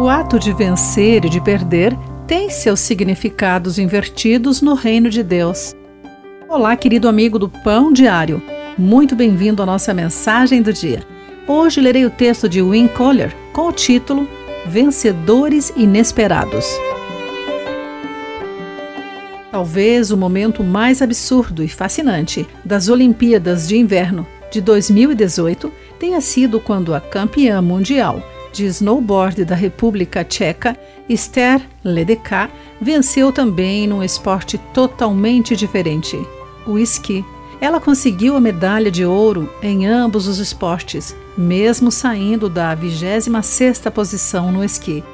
O ato de vencer e de perder tem seus significados invertidos no reino de Deus. Olá, querido amigo do Pão Diário. Muito bem-vindo à nossa mensagem do dia. Hoje lerei o texto de Win Collier com o título Vencedores Inesperados. Talvez o momento mais absurdo e fascinante das Olimpíadas de Inverno de 2018 tenha sido quando a campeã mundial de snowboard da República Tcheca, Esther Ledecker, venceu também num esporte totalmente diferente, o esqui. Ela conseguiu a medalha de ouro em ambos os esportes, mesmo saindo da 26ª posição no esqui.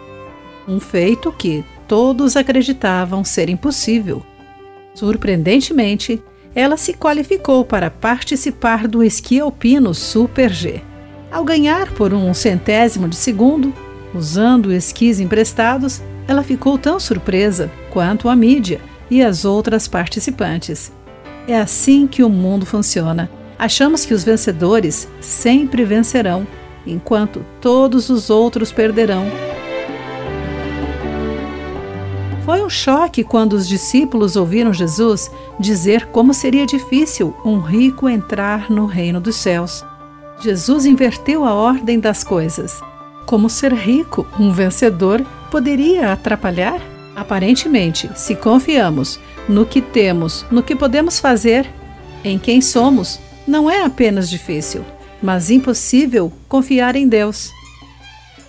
Um feito que todos acreditavam ser impossível. Surpreendentemente, ela se qualificou para participar do esqui alpino Super G. Ao ganhar por um centésimo de segundo, usando esquis emprestados, ela ficou tão surpresa quanto a mídia e as outras participantes. É assim que o mundo funciona. Achamos que os vencedores sempre vencerão, enquanto todos os outros perderão. Foi um choque quando os discípulos ouviram Jesus dizer como seria difícil um rico entrar no reino dos céus. Jesus inverteu a ordem das coisas. Como ser rico, um vencedor, poderia atrapalhar? Aparentemente, se confiamos no que temos, no que podemos fazer, em quem somos, não é apenas difícil, mas impossível confiar em Deus.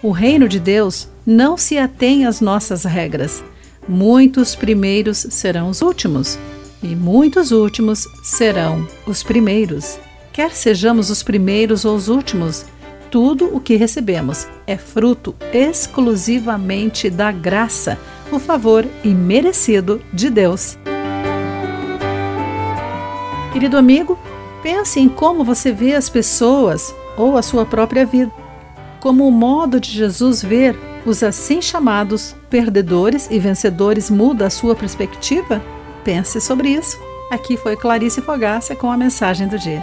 O reino de Deus não se atém às nossas regras. Muitos primeiros serão os últimos, e muitos últimos serão os primeiros quer sejamos os primeiros ou os últimos, tudo o que recebemos é fruto exclusivamente da graça, o favor imerecido de Deus. Querido amigo, pense em como você vê as pessoas ou a sua própria vida. Como o modo de Jesus ver os assim chamados perdedores e vencedores muda a sua perspectiva? Pense sobre isso. Aqui foi Clarice Fogácia com a mensagem do dia.